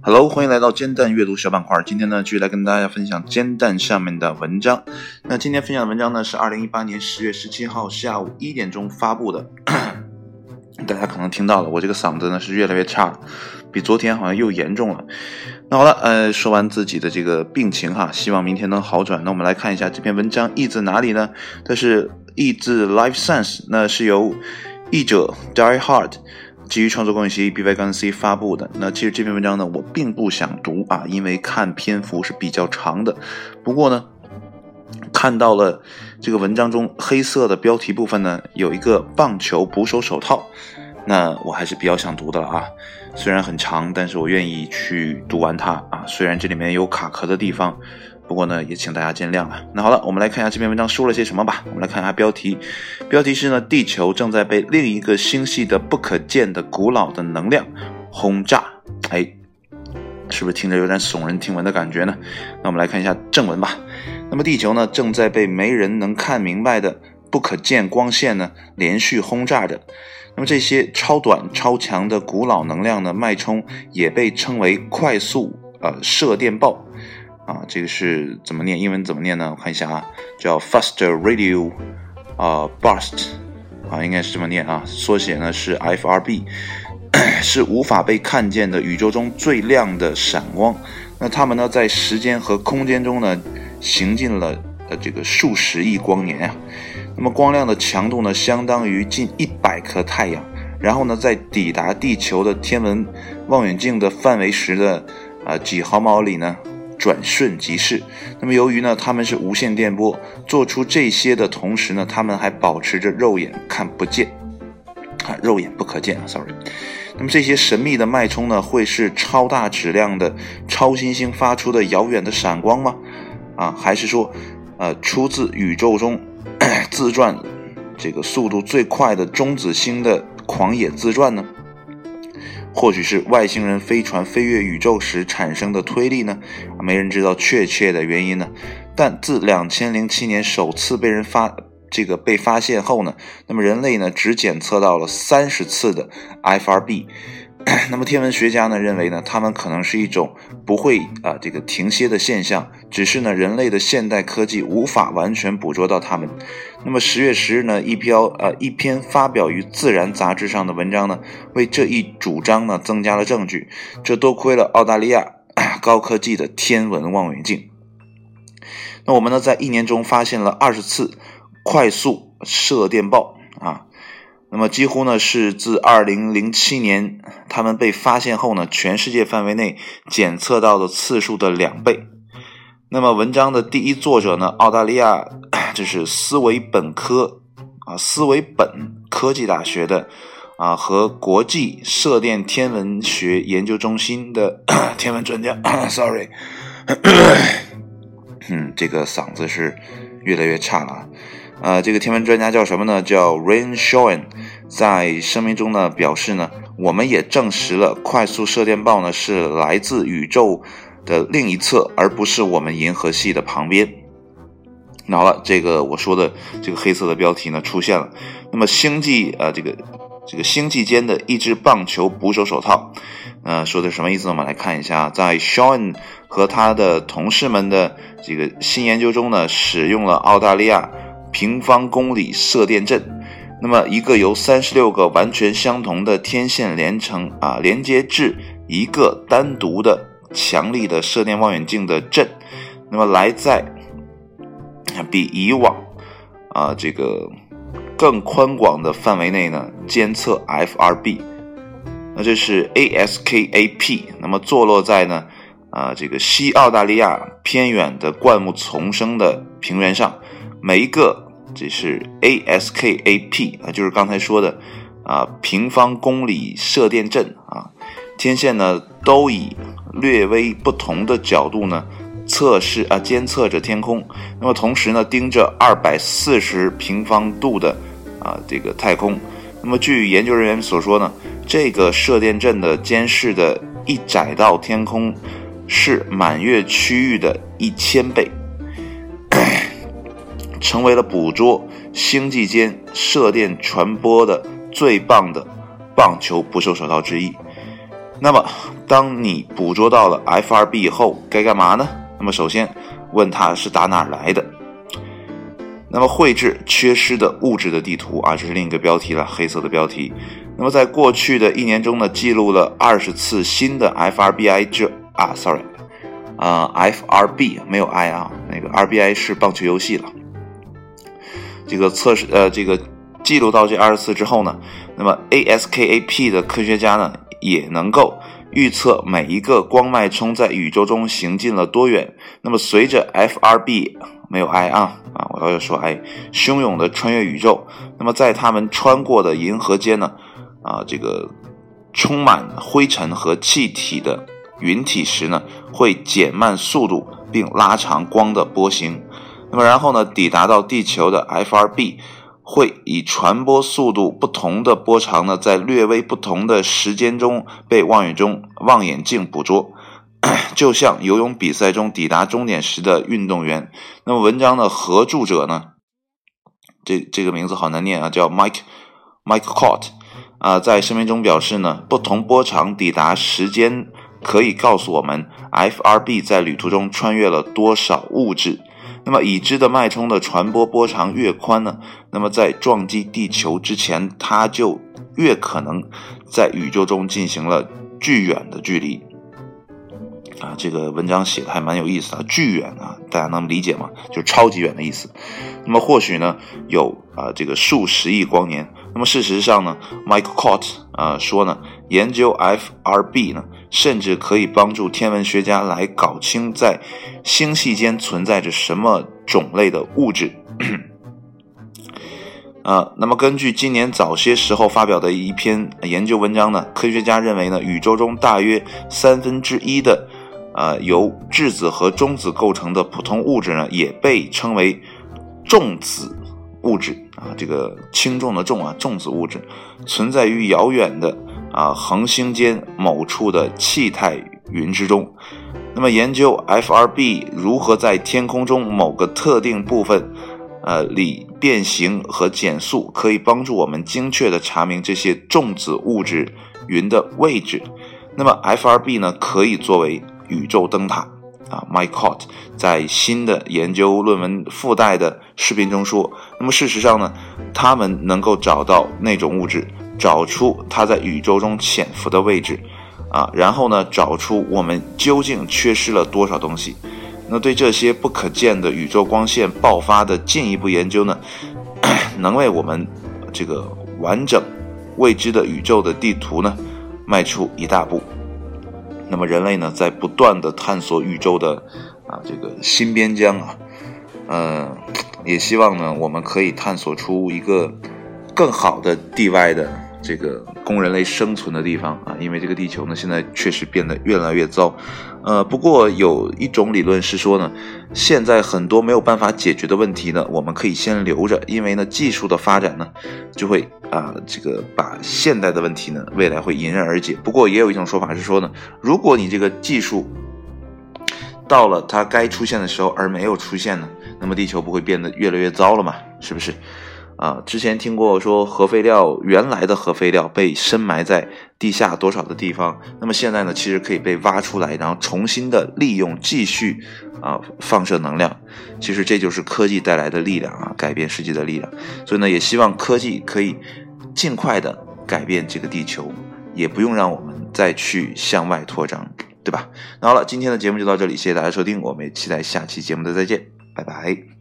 Hello，欢迎来到煎蛋阅读小板块。今天呢，继续来跟大家分享煎蛋上面的文章。那今天分享的文章呢，是二零一八年十月十七号下午一点钟发布的。大家可能听到了，我这个嗓子呢是越来越差了，比昨天好像又严重了。那好了，呃，说完自己的这个病情哈，希望明天能好转。那我们来看一下这篇文章译自哪里呢？它是译自 Life Science，那是由译者 Die Hard。基于创作关系 B Y 杠 C 发布的。那其实这篇文章呢，我并不想读啊，因为看篇幅是比较长的。不过呢，看到了这个文章中黑色的标题部分呢，有一个棒球捕手手套，那我还是比较想读的了啊。虽然很长，但是我愿意去读完它啊。虽然这里面有卡壳的地方。不过呢，也请大家见谅了。那好了，我们来看一下这篇文章说了些什么吧。我们来看一下标题，标题是呢，地球正在被另一个星系的不可见的古老的能量轰炸。哎，是不是听着有点耸人听闻的感觉呢？那我们来看一下正文吧。那么地球呢，正在被没人能看明白的不可见光线呢连续轰炸着。那么这些超短、超强的古老能量的脉冲也被称为快速呃射电暴。啊，这个是怎么念？英文怎么念呢？我看一下啊，叫 faster radio 啊 burst 啊，应该是这么念啊。缩写呢是 FRB，是无法被看见的宇宙中最亮的闪光。那它们呢，在时间和空间中呢，行进了呃这个数十亿光年啊。那么光亮的强度呢，相当于近一百颗太阳。然后呢，在抵达地球的天文望远镜的范围时的啊几毫秒里呢。转瞬即逝。那么，由于呢，他们是无线电波，做出这些的同时呢，他们还保持着肉眼看不见，啊，肉眼不可见啊，sorry。那么这些神秘的脉冲呢，会是超大质量的超新星发出的遥远的闪光吗？啊，还是说，呃，出自宇宙中自转这个速度最快的中子星的狂野自转呢？或许是外星人飞船飞越宇宙时产生的推力呢？没人知道确切的原因呢。但自两千零七年首次被人发这个被发现后呢，那么人类呢只检测到了三十次的 FRB。那么天文学家呢认为呢，它们可能是一种不会啊这个停歇的现象，只是呢人类的现代科技无法完全捕捉到它们。那么十月十日呢，一篇呃一篇发表于《自然》杂志上的文章呢，为这一主张呢增加了证据。这多亏了澳大利亚高科技的天文望远镜。那我们呢在一年中发现了二十次快速射电暴啊。那么几乎呢是自二零零七年他们被发现后呢，全世界范围内检测到的次数的两倍。那么文章的第一作者呢，澳大利亚这是斯维本科啊，斯维本科技大学的啊和国际射电天文学研究中心的 天文专家。Sorry，嗯，这个嗓子是越来越差了啊。呃，这个天文专家叫什么呢？叫 Rain Shawn，在声明中呢表示呢，我们也证实了快速射电暴呢是来自宇宙的另一侧，而不是我们银河系的旁边。那好了，这个我说的这个黑色的标题呢出现了。那么星际呃，这个这个星际间的一只棒球捕手手套，呃，说的什么意思呢？我们来看一下，在 Shawn 和他的同事们的这个新研究中呢，使用了澳大利亚。平方公里射电阵，那么一个由三十六个完全相同的天线连成啊，连接至一个单独的强力的射电望远镜的阵，那么来在比以往啊这个更宽广的范围内呢监测 FRB，那这是 ASKAP，那么坐落在呢啊这个西澳大利亚偏远的灌木丛生的平原上。每一个，这是 ASKAP 啊，就是刚才说的啊，平方公里射电阵啊，天线呢都以略微不同的角度呢测试啊监测着天空，那么同时呢盯着二百四十平方度的啊这个太空，那么据研究人员所说呢，这个射电阵的监视的一窄道天空是满月区域的一千倍。成为了捕捉星际间射电传播的最棒的棒球捕手手套之一。那么，当你捕捉到了 FRB 以后，该干嘛呢？那么，首先问它是打哪儿来的。那么，绘制缺失的物质的地图啊，这是另一个标题了，黑色的标题。那么，在过去的一年中呢，记录了二十次新的 FRBI 这啊，sorry，啊，FRB 没有 I 啊，那个 RBI 是棒球游戏了。这个测试呃，这个记录到这二十次之后呢，那么 ASKAP 的科学家呢，也能够预测每一个光脉冲在宇宙中行进了多远。那么，随着 FRB 没有 I 啊啊，我要说 I，汹涌的穿越宇宙。那么在他们穿过的银河间呢，啊，这个充满灰尘和气体的云体时呢，会减慢速度并拉长光的波形。那么然后呢，抵达到地球的 FRB 会以传播速度不同的波长呢，在略微不同的时间中被望远中望远镜捕捉。就像游泳比赛中抵达终点时的运动员。那么文章的合著者呢？这这个名字好难念啊，叫 Mike Mike Cott 啊，在声明中表示呢，不同波长抵达时间可以告诉我们 FRB 在旅途中穿越了多少物质。那么已知的脉冲的传播波长越宽呢，那么在撞击地球之前，它就越可能在宇宙中进行了巨远的距离。啊，这个文章写的还蛮有意思的，巨远啊，大家能理解吗？就是超级远的意思。那么或许呢，有啊这个数十亿光年。那么事实上呢，Mike Cott 啊说呢，研究 FRB 呢，甚至可以帮助天文学家来搞清在星系间存在着什么种类的物质。啊，那么根据今年早些时候发表的一篇研究文章呢，科学家认为呢，宇宙中大约三分之一的。呃，由质子和中子构成的普通物质呢，也被称为重子物质啊。这个轻重的重啊，重子物质存在于遥远的啊恒星间某处的气态云之中。那么，研究 FRB 如何在天空中某个特定部分呃里变形和减速，可以帮助我们精确的查明这些重子物质云的位置。那么，FRB 呢，可以作为宇宙灯塔啊，Mike Cott 在新的研究论文附带的视频中说，那么事实上呢，他们能够找到那种物质，找出它在宇宙中潜伏的位置，啊，然后呢，找出我们究竟缺失了多少东西。那对这些不可见的宇宙光线爆发的进一步研究呢，能为我们这个完整未知的宇宙的地图呢，迈出一大步。那么人类呢，在不断的探索宇宙的啊这个新边疆啊，呃，也希望呢，我们可以探索出一个更好的地外的这个供人类生存的地方啊，因为这个地球呢，现在确实变得越来越糟。呃，不过有一种理论是说呢，现在很多没有办法解决的问题呢，我们可以先留着，因为呢，技术的发展呢，就会啊，这个把现代的问题呢，未来会迎刃而解。不过也有一种说法是说呢，如果你这个技术到了它该出现的时候而没有出现呢，那么地球不会变得越来越糟了嘛？是不是？啊，之前听过说核废料原来的核废料被深埋在地下多少的地方，那么现在呢，其实可以被挖出来，然后重新的利用，继续啊放射能量。其实这就是科技带来的力量啊，改变世界的力量。所以呢，也希望科技可以尽快的改变这个地球，也不用让我们再去向外扩张，对吧？那好了，今天的节目就到这里，谢谢大家收听，我们也期待下期节目的再见，拜拜。